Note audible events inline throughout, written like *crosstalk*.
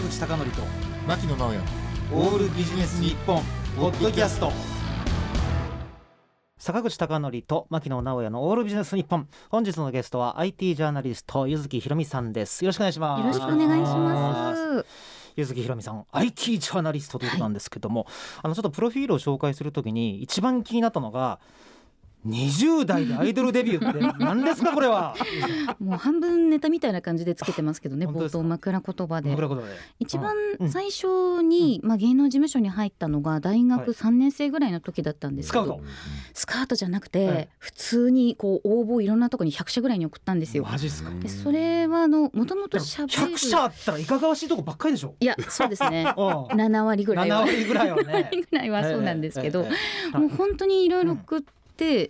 坂口孝則と牧野直哉オールビジネス日本ポッドキャスト。坂口孝則と牧野直哉のオールビジネス日本。本日のゲストは IT ジャーナリスト柚木ひろみさんです。よろしくお願いします。よろしくお願いします。柚木ひろみさん IT ジャーナリストということなんですけども、あのちょっとプロフィールを紹介するときに一番気になったのが20代でアイドルデビューって何ですかこれは。もう半分ネタみたいな感じでつけてますけどね、冒頭枕言葉で。一番うん。最初に、まあ、芸能事務所に入ったのが大はい。学3年生ぐらいの時だったんですけど、スカウト。スカートじゃなくて、はい。普通にこう応募いろんなとこに100社ぐらいに送ったんですよ。でそれはあのもともとしゃべる100社あったらいかがわしいとこばっかりでしょ？いやそうですね。*laughs* うん。7割ぐらい7は割ぐらいはね。*laughs* ぐらいはそうなんですけど、ええええもう本当にいろいろ送って、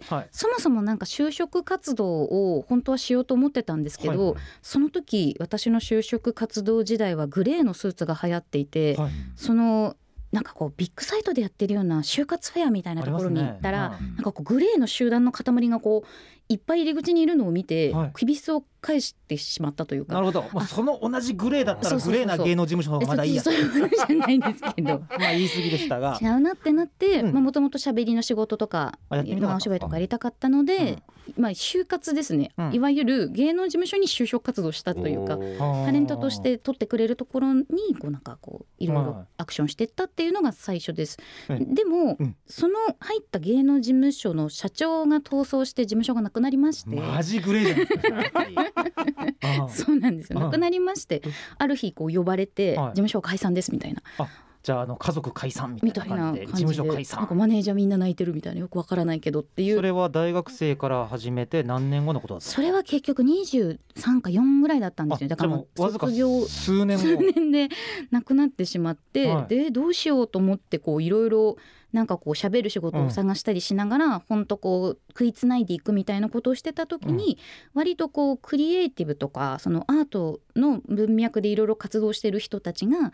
はい。そもそもなんか就職活動を本当はしようと思ってたんですけど、はいその時私の就職活動時代はグレーのスーツが流行っていて、はい。そのなんかこうビッグサイトでやってるような就活フェアみたいなところに行ったら、ありますねなんかこうグレーの集団の塊がこういっぱい入り口にいるのを見て、はい。首質を返してしまったというか。なるほど、まあ、その同じグレーだったらグレーな芸能事務所の方がまだいいや。そういう話じゃないんですけど。*laughs* まあ言い過ぎでしたが。違うなってなってうん。もともと喋りの仕事とかあやってみたかった。まあお芝居とかやりたかったので、まあ就活ですね、うん。いわゆる芸能事務所に就職活動したというかタレントとして取ってくれるところにこうなんかこういろいはいろアクションしていったっていうのが最初です。はいでも、うん。その入った芸能事務所の社長が逃走して事務所がなくなりまして。マジグレーじゃないですか。やっぱりああ。そうなんですよ。うんなくなりましてある日こう呼ばれてはい。事務所解散ですみたいな。じゃああの家族解散みみたいな感じで。事務所解なんか散マネージャーみんな泣いてるみたいなよくわからないけどっていう。それは大学生から始めて何年後のことだったそれは結局23か4ぐらいだったんですよ。だから卒業数年数後年で亡くなってしまって、はい。でどうしようと思ってこういろいろなんかこう喋る仕事を探したりしながら、ほんとこう食いつないでいくみたいなことをしてた時に、割とこうクリエイティブとかそのアートの文脈でいろいろ活動してる人たちが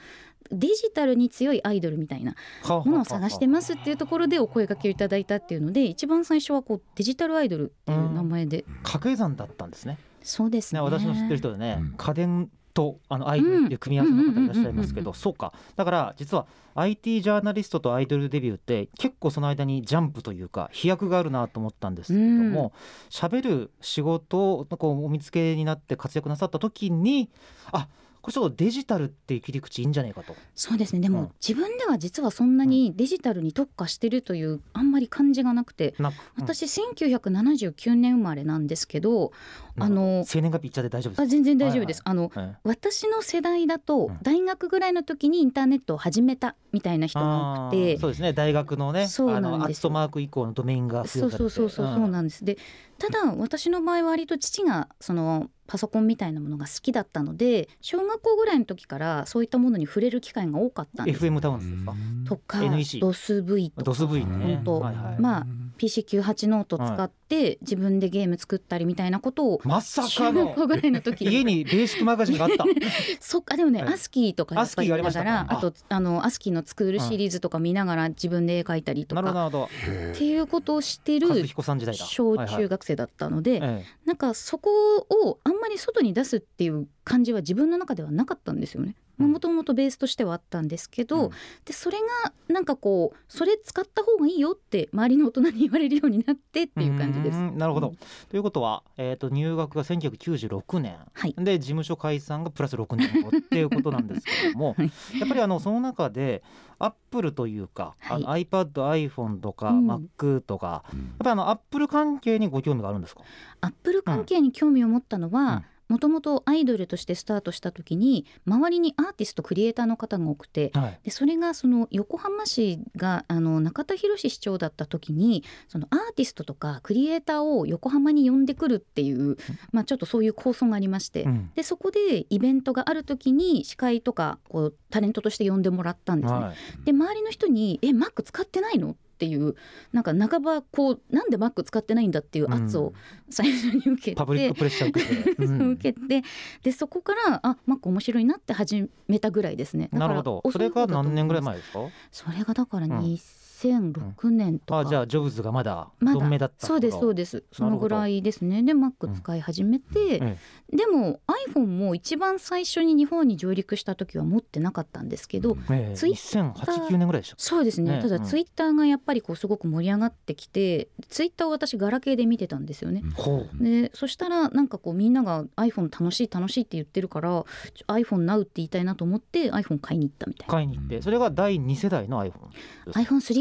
デジタルに強いアイドルみたいなものを探してますっていうところでお声掛けをいただいたっていうので一番最初はこうデジタルアイドルっていう名前で、掛け算だったんですね。そうですね。ね私の知ってる人でね、うん。家電とあのアイドルっていう組み合わせの方いらっしゃいますけうんどそうか。だから実は IT ジャーナリストとアイドルデビューって結構その間にジャンプというか飛躍があるなと思ったんですけれども喋、る仕事をこうお見つけになって活躍なさった時にあこれちょっとデジタルっていう切り口いいんじゃないかと。そうですね。でも、うん。自分では実はそんなにデジタルに特化してるというあんまり感じがなくてな私1979年生まれなんですけど、うんあの生年月日言っちゃって大丈夫ですか？あ全然大丈夫です、あのはい。私の世代だとうん。大学ぐらいの時にインターネットを始めたみたいな人が多あくてーそうですね。大学のねそうなんですよ。あのアットマーク以降のドメインが付そうそうそうそうそうなんです。でただ私の場合は割と父がそのパソコンみたいなものが好きだったので小学校ぐらいの時からそういったものに触れる機会が多かったんです。FM タウンズですか？とか NEC DOSV とかドス V ね。本当はいはいまあ PC98 ノート使って自分でゲーム作ったりみたいなことをまさ小かの。ぐらいの時家にベーシックマガジンがあった。*laughs* そっかでもね、はいアスキーとかやっぱり見ながアスキーがありましたか？らあ。とあのアスキーのスクールシリーズとか見ながら自分で絵描いたりとか。っていうことをして和る小はいはい中学生だったので、え。なんかそこをあんまり外に出すっていう感じは自分の中ではなかったんですよね。うん。もともとベースとしてはあったんですけど、うん。でそれがなんかこうそれ使った方がいいよって周りの大人に言われるようになってっていう感じです。なるほど、うんということは、えー、と入学が1996年、はい。で事務所解散がプラス6年後っていうことなんですけども、*laughs* はい。やっぱりあのその中でアップルというか、あの iPad、iPhone とか、うん。Mac とかやっぱりあのアップル関係にご興味があるんですか？アップル関係に興味を持ったのは、もともとアイドルとしてスタートした時に周りにアーティストクリエイターの方が多くてはいでそれがその横浜市があの中田博市長だった時にそのアーティストとかクリエイターを横浜に呼んでくるっていう、まあ、ちょっとそういう構想がありまして、うんでそこでイベントがある時に司会とかこうタレントとして呼んでもらったんですね。はいで周りの人に「えマック使ってないの?」っていうなんか半ばこうなんでマック使ってないんだっていう圧を最初に受けて、パブリックプレッシャー受けて、*laughs* うん。受けてでそこからあマック面白いなって始めたぐらいですね。なるほど。それが何年ぐらい前ですか？それがだからうん2006年とか、あじゃあジョブズがまだまだ。存命だったそうですそうでですそのぐらいですね。で Mac 使い始めて、えでも iPhone も一番最初に日本に上陸した時は持ってなかったんですけど、ええツイ2008、9年ぐらいでしょそうですね。ただツイッターがやっぱりこうすごく盛り上がってきてツイッターを私ガラケーで見てたんですよね。ほう。でそしたらなんかこうみんなが iPhone 楽しい楽しいって言ってるからちょ iPhone ナウって言いたいなと思って iPhone 買いに行ったみたいな。買いに行ってそれが第2世代の iPhone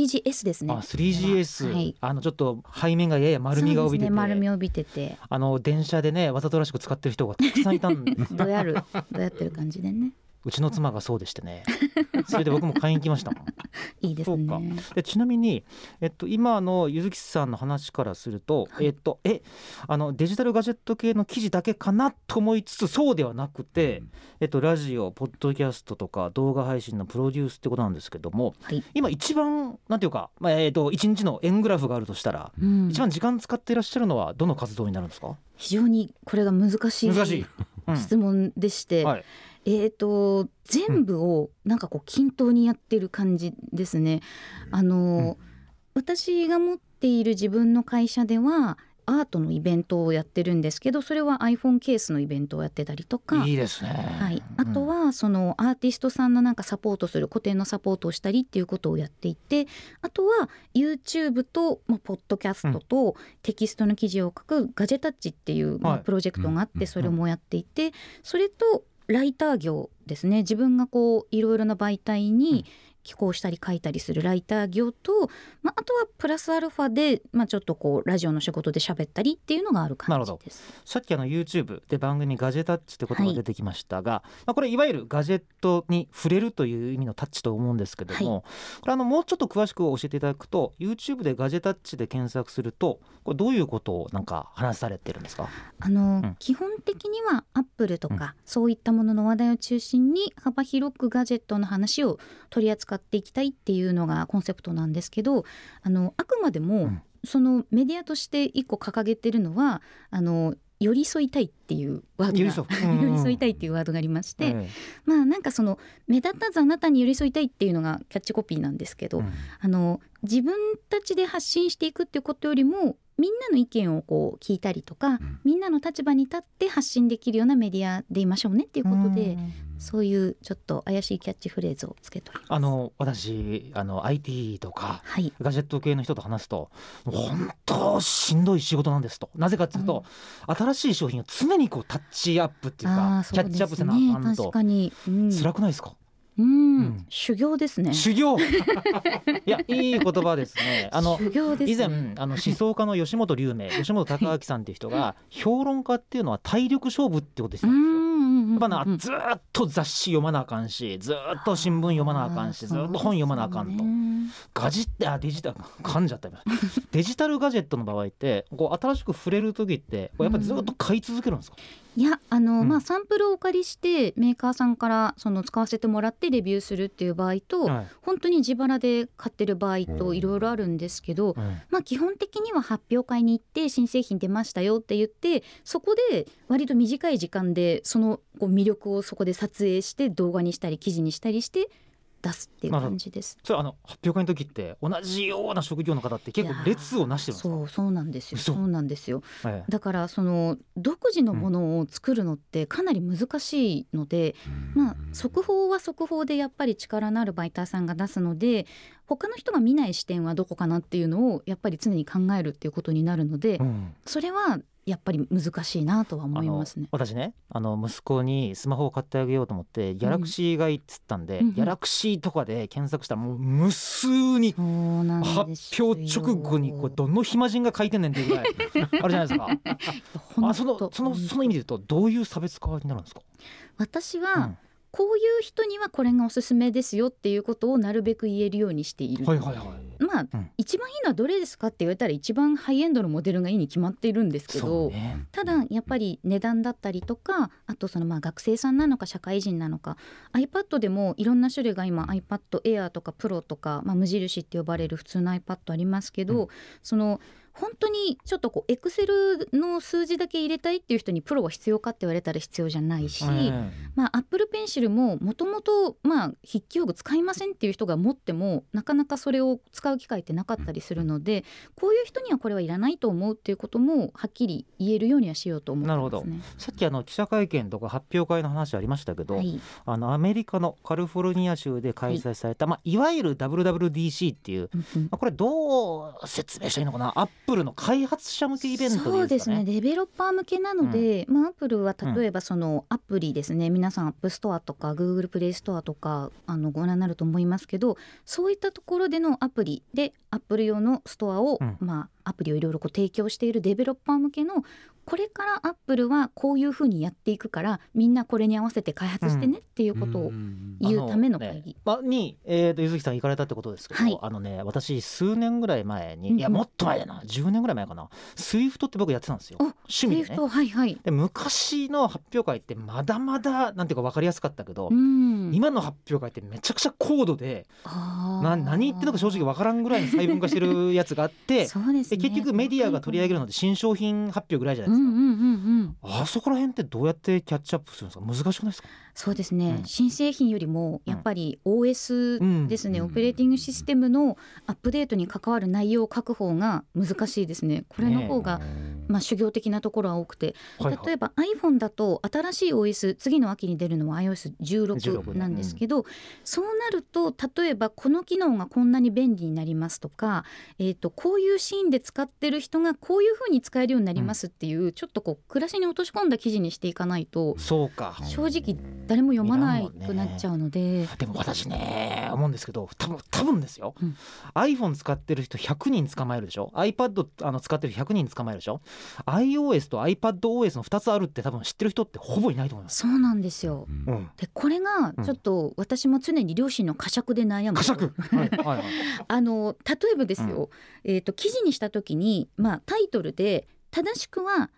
iPhone3GS ですね。あ 3GS、は。い。あのちょっと背面がやや丸みが帯びてて、ね丸みを帯びてて。あの電車でねわざとらしく使ってる人がたくさんいたんです *laughs* どうやるどうやってる感じでねうちの妻がそうでしてね。それで僕も買いに行きましたもん。*laughs* いいですそうか。ねでちなみに、えっと、今のゆずきさんの話からすると、えっと、えあのデジタルガジェット系の記事だけかなと思いつつそうではなくて、えっと、ラジオポッドキャストとか動画配信のプロデュースってことなんですけどもはい、今一番なんていうか、まあえっと、一日の円グラフがあるとしたら、うん。一番時間使っていらっしゃるのはどの活動になるんですか？非常にこれが難しい難しい、うん。質問でして、はいえー、と全部をなんかこう均等にやってる感じですね。あの、私が持っている自分の会社ではアートのイベントをやってるんですけどそれは iPhone ケースのイベントをやってたりとか。いいですね、はい、あとは、はそのアーティストさんのなんかサポートする個展のサポートをしたりっていうことをやっていてあとは YouTube と、まあ、ポッドキャストとテキストの記事を書くガジェタッチっていう、まあはい。プロジェクトがあっうん。てそれもやっていてそれとライター業ですね。自分がこういろいろな媒体に寄稿したり書いたりするライター業と、まあ、あとはプラスアルファで、まあ、ちょっとこうラジオの仕事で喋ったりっていうのがある感じです。さっきあの YouTube で番組ガジェタッチってことが出てきましたが、まあ、これいわゆるガジェットに触れるという意味のタッチと思うんですけども、これあのもうちょっと詳しく教えていただくと YouTube でガジェタッチで検索するとこれどういうことをなんか話されてるんですか？あの、うん。基本的にはアップルとか、そういったものの話題を中心に幅広くガジェットの話を取り扱っていきたいっていうのがコンセプトなんですけどあのあくまでも、うん。そのメディアとして一個掲げてるのはあの寄り添いたいっていうワードが寄り添う。うん *laughs* 寄り添いたいっていうワードがありまして、えまあなんかその目立たずあなたに寄り添いたいっていうのがキャッチコピーなんですけど、えうん。あの自分たちで発信していくっていうことよりもみんなの意見をこう聞いたりとか、ん。みんなの立場に立って発信できるようなメディアでいましょうねっていうことで、うんそういうちょっと怪しいキャッチフレーズをつけて。あの私あの IT とかはい。ガジェット系の人と話すと本当しんどい仕事なんですと。なぜかというと、新しい商品を常にこうタッチアップっていうあかーキャッチアップせなあかん確とかに、うん。辛くないですか、うん。うん。修行ですね。修行。*laughs* いやいい言葉ですね。あのね、以前あの思想家の吉本龍明吉本隆明さんっていう人が評論家っていうのは体力勝負ってことでしたん。ですよ。やっぱなずーっと雑誌読まなあかんしずーっと新聞読まなあかんしずーっと本読まなあかんと、ガジってあデジタル噛んじゃった今。*laughs* デジタルガジェットの場合ってこう新しく触れる時ってやっぱりずっと買い続けるんですか、いやあの、うん。まあサンプルをお借りしてメーカーさんからその使わせてもらってレビューするっていう場合と、はい。本当に自腹で買ってる場合といろいろあるんですけど、うんまあ基本的には発表会に行って新製品出ましたよって言ってそこで割と短い時間でそのこう魅力をそこで撮影して動画にしたり記事にしたりして出すっていう感じです。それあの発表会の時って同じような職業の方って結構列をなしてるそうそうなんですよ。嘘。そうなんですよ。ええ。だからその独自のものを作るのってかなり難しいので、まあ速報は速報でやっぱり力のある媒体さんが出すので他の人が見ない視点はどこかなっていうのをやっぱり常に考えるっていうことになるので、うん。それはやっぱり難しいなとは思いますね。私ねあの息子にスマホを買ってあげようと思ってギャラクシーがいいっつったんで、うんうんギャラクシーとかで検索したらもう無数に発表直後にこれどの暇人が書いてんねんっていうぐらい *laughs* あるじゃないですか。*laughs* あそのそのその意味で言うとどういう差別化になるんですか？私は、うんこういう人にはこれがおすすめですよっていうことをなるべく言えるようにしている。はいはいはい。まあ、うん。一番いいのはどれですかって言われたら一番ハイエンドのモデルがいいに決まっているんですけそど、うね。ただやっぱり値段だったりとかあとそのまあ学生さんなのか社会人なのか iPad でもいろんな種類が今 iPad Air とか Pro とか、まあ、無印って呼ばれる普通の iPad ありますけど、うん。その本当にちょっとこうエクセルの数字だけ入れたいっていう人にプロは必要かって言われたら必要じゃないし、うん。まあ、アップルペンシルももともとまあ筆記用具使いませんっていう人が持ってもなかなかそれを使う機会ってなかったりするのでこういう人にはこれはいらないと思うっていうこともはっきり言えるようにはしようと思ってますね。さっきあの記者会見とか発表会の話ありましたけど、はい、あのアメリカのカリフォルニア州で開催された、い。まあ、いわゆる WWDC っていう、うんうん。まあ、これどう説明したらいいのかな？アップルの開発者向けイベントそうですね。ねデベロッパー向けなので、まあ、アップルは例えばそのアプリですね、皆さん App Store とか Google プレイストアとかあのご覧になると思いますけどそういったところでのアプリでアップル用のストアを、うん。まあ、アプリをいろいろこう提供しているデベロッパー向けのこれからアップルはこういうふうにやっていくからみんなこれに合わせて開発してねっていうことを言うための会議。ねまあ、に、えー、と弓月さん行かれたってことですけど、はい。あのね私数年ぐらい前に、うんうん。いやもっと前だな10年ぐらい前かな。 Swift って僕やってたんですよ。あ趣味でね。はいはい。で昔の発表会ってまだまだなんていうか分かりやすかったけど、うん、今の発表会ってめちゃくちゃ高度でな何言ってるのか正直分からんぐらいに細分化してるやつがあって *laughs* そうですね。で結局メディアが取り上げるのって新商品発表ぐらいじゃないですか、うんうんうんうん、あそこら辺ってどうやってキャッチアップするんですか？難しくないですか？そうですね、うん。新製品よりもやっぱり OS ですね、うん。オペレーティングシステムのアップデートに関わる内容を書く方が難しいですね。これの方が、まあ、修行的なところは多くて。例えば iPhone だと新しい OS 次の秋に出るのは iOS16 16ね。なんですけど、そうなると例えばこの機能がこんなに便利になりますとか、えー、とこういうシーンで使ってる人がこういうふうに使えるようになりますっていう、ちょっとこう暮らしに落とし込んだ記事にしていかないとそうか。正直誰も読まなくなっちゃうので。でも私ね思うんですけど多分多分ですよ、うん。iPhone 使ってる人100人捕まえるでしょ？iPad あの使ってる人100人捕まえるでしょ？iOS と iPadOS の2つあるって多分知ってる人ってほぼいないと思います、そうなんですよ。うん、でこれがちょっと私も常に両親の呵責で悩む呵責。はいはいはい。*laughs* あの例えばですよ、えー、と記事にした時に、まあ、タイトルで正しくは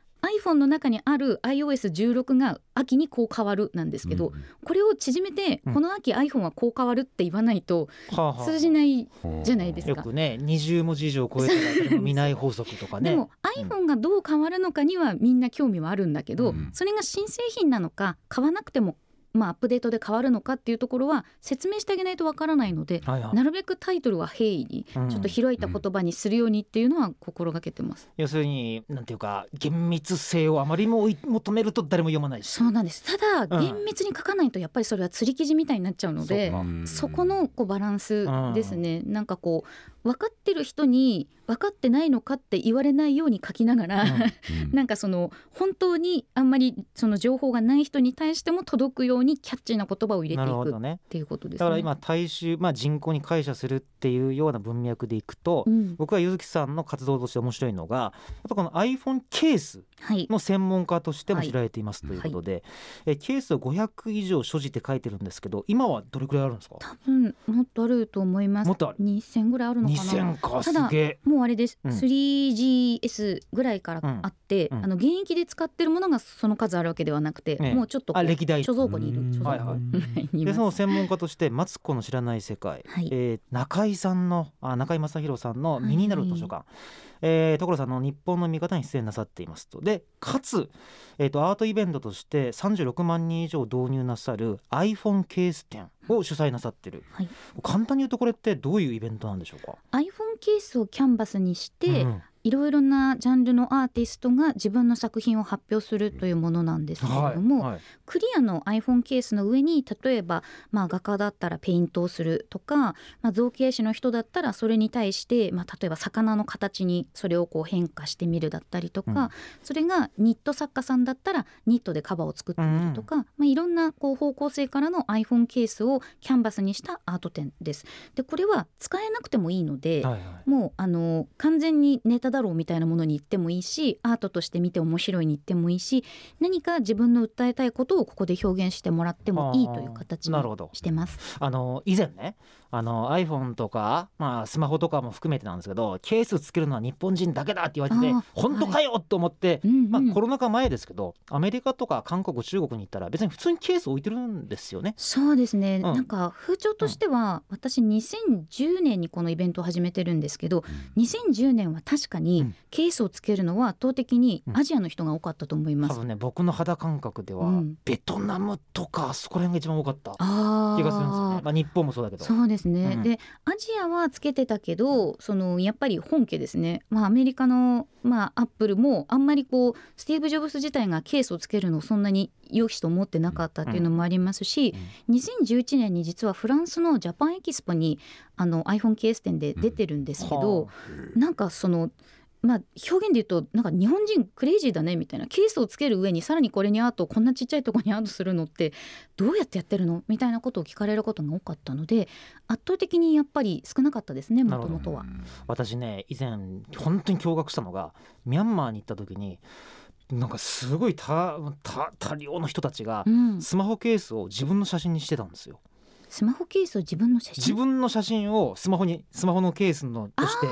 iPhone の中にある iOS16 が秋にこう変わるなんですけど、これを縮めて、うん。この秋 iPhone はこう変わるって言わないとはあはあ通じないじゃないですか。よくね20文字以上超えたら見ない法則とかね。でも iPhone がどう変わるのかにはみんな興味はあるんだけど、うん。それが新製品なのか買わなくても、まあ、アップデートで変わるのかっていうところは説明してあげないとわからないのではいはい。なるべくタイトルは平易にうん。ちょっと開いた言葉にするようにっていうのは心がけてます。要するになんていうか厳密性をあまりも求めると誰も読まないし。そうなんです。ただうん。厳密に書かないとやっぱりそれは釣り記事みたいになっちゃうのでそこのこうバランスですね。なんかこう分かってる人に分かってないのかって言われないように書きながら、*laughs* なんかその本当にあんまりその情報がない人に対しても届くようにキャッチーな言葉を入れなていくね。ていうことですね。だから今大衆、まあ、人口に解釈するっていうような文脈でいくと、うん、僕はゆずきさんの活動として面白いのがやっぱこの iPhone ケースはいの専門家としても知られていますということで、えケースを500以上所持って書いてるんですけど今はどれくらいあるんですか？多分もっとあると思います。もっとある。2000ぐらいあるのかな。2000かすげえ。もうあれです、うん。3GS ぐらいからあって、うん。うんあの現役で使ってるものがその数あるわけではなくて、ええ。もうちょっと歴代。貯蔵庫にいるうん。貯蔵庫はいでその専門家として「マツコの知らない世界」はい。えー中井さんのあ中井正弘さんの「身になる図書館」えー所さんの「日本の味方」に出演なさっていますと。でかつ、えー、とアートイベントとして36万人以上導入なさる iPhone ケース展を主催なさってる、はい。簡単に言うとこれってどういうイベントなんでしょうか？iPhone ケースをキャンバスにして、うん。いろいろなジャンルのアーティストが自分の作品を発表するというものなんですけれども、はいはい。クリアの iPhone ケースの上に例えば、まあ、画家だったらペイントをするとか、まあ、造形師の人だったらそれに対して、まあ、例えば魚の形にそれをこう変化してみるだったりとか、うん。それがニット作家さんだったらニットでカバーを作ってみるとか、まあ、いろんなこう方向性からの iPhone ケースをキャンバスにしたアート展です。でこれは使えなくてもいいので、はいはい。もうあの完全にネタだろうみたいなものに行ってもいいしアートとして見て面白いに行ってもいいし何か自分の訴えたいことをここで表現してもらってもいいという形にしてます。あの以前ねあの iPhone とか、まあ、スマホとかも含めてなんですけどケースつけるのは日本人だけだって言われて本当かよと思って、うんうん。まあ、コロナ禍前ですけどアメリカとか韓国中国に行ったら別に普通にケース置いてるんですよね。そうですね、ん。なんか風潮としては、私2010年にこのイベントを始めてるんですけど2010年は確かにケースをつけるのは圧倒的にうん。アジアの人が多かったと思います。多分ね僕の肌感覚では、うん。ベトナムとかそこら辺が一番多かったあ気がするんですよね。あまあ日本もそうだけど。そうですね、うん。でアジアはつけてたけどそのやっぱり本家ですね、まあ、アメリカの、まあ、アップルもあんまりこうスティーブ・ジョブス自体がケースをつけるのをそんなに良しと思ってなかったっていうのもありますし、2011年に実はフランスのジャパンエキスポにあの iPhone ケース店で出てるんですけど、はなんかその。まあ、表現で言うとなんか日本人クレイジーだねみたいなケースをつける上にさらにこれにアートをこんなちっちゃいところにアートするのってどうやってやってるのみたいなことを聞かれることが多かったので圧倒的にやっぱぱり少なかったですねもともとは。私ね以前本当に驚愕したのがミャンマーに行った時になんかすごい多量の人たちがうん、スマホケースを自分の写真にしてたんですよ。スマホケースを自分の写真？自分の写真をスマホにスマホのケースのとして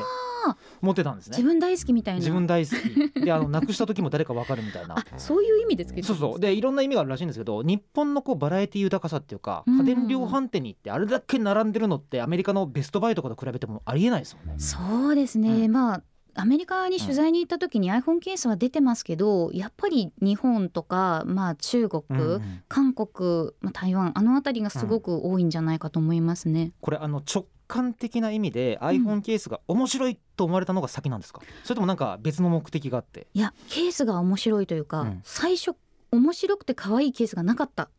持ってたんですね。自分大好きみたいな。自分大好き。であのなくした時も誰かわかるみたいな。*laughs* あそういう意味でつけてそうそう。でいろんな意味があるらしいんですけど日本のこうバラエティ豊かさっていうかうん家電量販店に行ってあれだけ並んでるのってアメリカのベストバイとかと比べてもありえないですもんね。そうですね、うん。まあアメリカに取材に行った時に iPhone ケースは出てますけどやっぱり日本とか、まあ、中国、うんうん。韓国、まあ、台湾あの辺りがすごく多いんじゃないかと思いますね。これあの直感的な意味で iPhone ケースが面白いと思われたのが先なんですか、それともなんか別の目的があって。いやケースが面白いというか、うん。最初面白くて可愛いケースがなかった。あ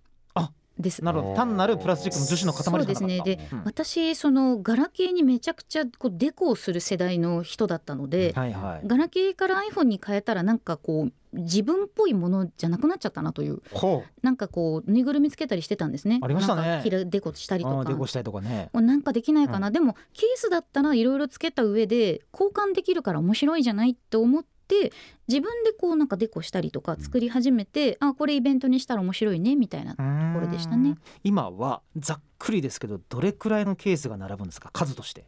です。なるほど。単なるプラスチックの樹脂の塊じゃなそうですね。でうん。私そのガラケーにめちゃくちゃこうデコをする世代の人だったので、はいはい。ガラケーから iPhone に変えたらなんかこう自分っぽいものじゃなくなっちゃったなという。ほなんかこうぬいぐるみつけたりしてたんですね。ありましたね。デコしたりとか。デコしたりとかね。もうなんかできないかな、でもケースだったらいろいろつけた上で交換できるから面白いじゃないって思って自分でこうなんかデコしたりとか作り始めて、あこれイベントにしたら面白いねみたいなとこころでしたね。今はざっくりですけどどれくらいのケースが並ぶんですか？数として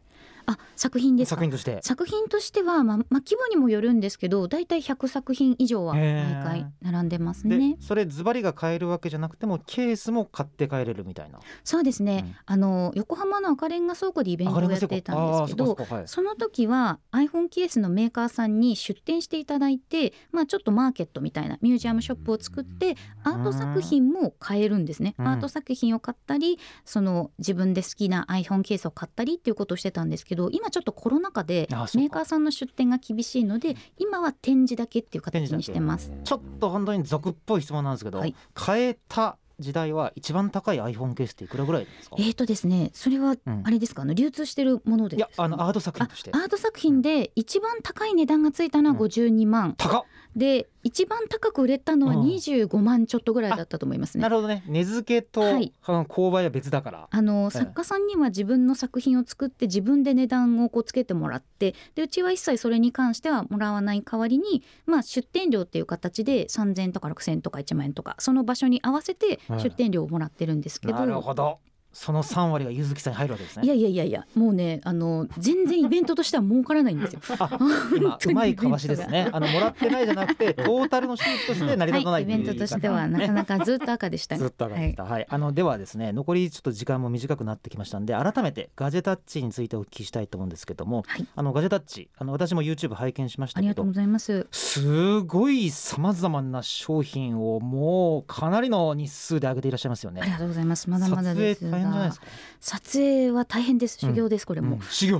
あ作品ですか？作品として。作品としては、まあまあ、規模にもよるんですけどだいたい100作品以上は毎回並んでますでね。それズバリが買えるわけじゃなくてもケースも買って帰れるみたいな。そうですね、うん。あの横浜の赤レンガ倉庫でイベントをやっていたんですけどそはい。その時は iPhone ケースのメーカーさんに出店していただいて、まあ、ちょっとマーケットみたいなミュージアムショップを作ってアート作品も買えるんですね。うん。アート作品を買ったりその自分で好きな iPhone ケースを買ったりっていうことをしてたんですけど今ちょっとコロナ禍でメーカーさんの出店が厳しいので今は展示だけっていう形にしてます。ちょっと本当に俗っぽい質問なんですけど、はい。買えた時代は一番高い iPhone ケースっていくらぐらいですか？えーとですねそれはうん。あれですか、あの流通してるものでいやあのアート作品として。あアート作品で一番高い値段がついたのはうん。52万、高っで一番高く売れたのはうん。25万ちょっとぐらいだったと思いますね。なるほどね。値付けと、はい。購買は別だから。あのえ作家さんには自分の作品を作って自分で値段をこうつけてもらってでうちは一切それに関してはもらわない代わりに、まあ、出店料っていう形で3,000円とか6,000円とか1万円とかその場所に合わせてうん出店料をもらってるんですけど、なるほどその3割がゆずきさんに入るわけですね。いやいやいやいやもうねあの全然イベントとしては儲からないんですよ。あ *laughs* 今うまいかわしですね。あのもらってないじゃなくて *laughs* トータルの収益として成り立たなはいい、イっていうベントとしてはなかなかずっと赤でしたね。ずっと上がってきた、はい。あのではですね残りちょっと時間も短くなってきましたんで改めてガジェタッチについてお聞きしたいと思うんですけども、はい。あのガジェタッチあの私も YouTube 拝見しましたけどありがとうございます。すごいさまざまな商品をもうかなりの日数で上げていらっしゃいますよね。ありがとうございます。まだまだです変じゃないですか。撮影は大変です。修行です、これも。うん。修行、*laughs* う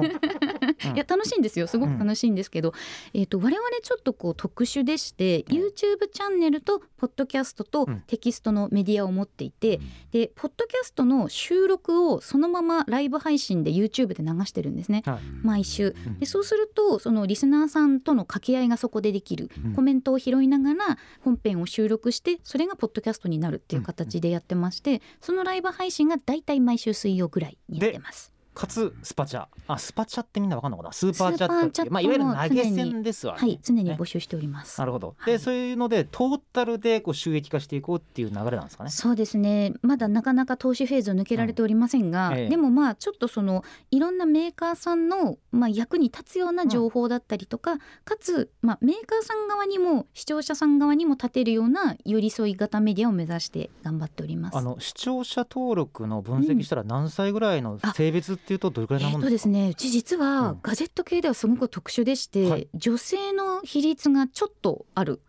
ん。いや楽しいんですよ。すごく楽しいんですけど、えっ、と我々ちょっとこう特殊でして、うん YouTube チャンネルとポッドキャストとうん。テキストのメディアを持っていて、でポッドキャストの収録をそのままライブ配信で YouTube で流してるんですね。はい。毎週。うん。でそうするとそのリスナーさんとの掛け合いがそこでできる、うん。コメントを拾いながら本編を収録してそれがポッドキャストになるっていう形でやってまして、そのライブ配信がだいたい毎週水曜ぐらいにやってます。かつスパチャ。あスパチャってみんなわかんのかな？スーパーチャットまあ、いわゆる投げ銭ですわ。ね、はい常にね。募集しております。なるほど、はい。でそういうのでトータルでこう収益化していこうっていう流れなんですかね？そうですね。まだなかなか投資フェーズを抜けられておりませんが、うんええ。でもまあちょっとそのいろんなメーカーさんの、まあ、役に立つような情報だったりとか、かつ、まあ、メーカーさん側にも視聴者さん側にも立てるような寄り添い型メディアを目指して頑張っております。あの視聴者登録の分析したら何歳ぐらいの性別ってっていうとどれくらいなもんえっとですねうち実はうん。ガジェット系ではすごく特殊でして、はい。女性の比率がちょっとある。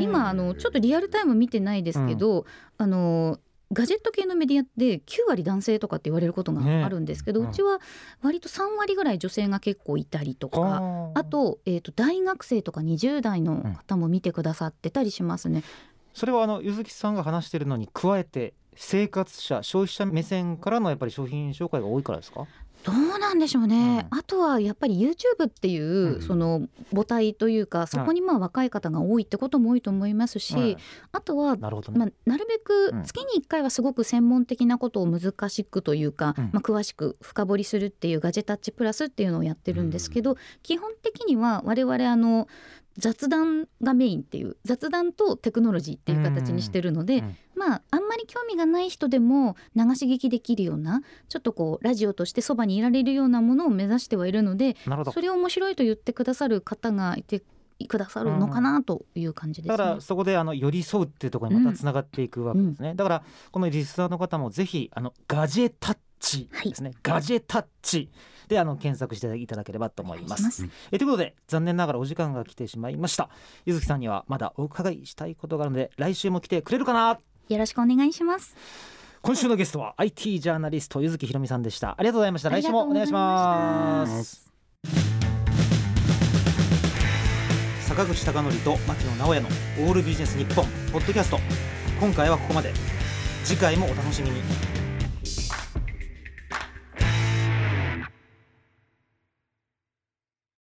今あのちょっとリアルタイム見てないですけど、あのガジェット系のメディアって9割男性とかって言われることがあるんですけど、ねうちは割と3割ぐらい女性が結構いたりとか。あと,、えー、と大学生とか20代の方も見てくださってたりしますね。それはあのゆずきさんが話しているのに加えて生活者消費者目線からのやっぱり商品紹介が多いからですか？どうなんでしょうね、あとはやっぱり YouTube っていう、うんその母体というかそこにまあ若い方が多いってことも多いと思いますし、はい。あとはなるまあ、なるべくうん。月に1回はすごく専門的なことを難しくというか、うん。まあ、詳しく深掘りするっていうガジェタッチプラスっていうのをやってるんですけど、基本的には我々あの雑談がメインっていう雑談とテクノロジーっていう形にしてるので、うんまああんまり興味がない人でも流し聞きできるようなちょっとこうラジオとしてそばにいられるようなものを目指してはいるのでなるほど。それを面白いと言ってくださる方がいてくださるのかなという感じですね。だからそこであの寄り添うっていうところにまたつながっていくわけですね、だからこのリスナーの方もぜひあのガジェタッチですね、ガジェタッチ。であの検索していただければと思います。えということで残念ながらお時間が来てしまいました。ゆずきさんにはまだお伺いしたいことがあるので来週も来てくれるかな？よろしくお願いします。今週のゲストは IT ジャーナリストゆずきひろみさんでした。ありがとうございました。来週もお願いします。坂口孝則と牧野直哉のオールビジネス日本ポッドキャスト。今回はここまで。次回もお楽しみに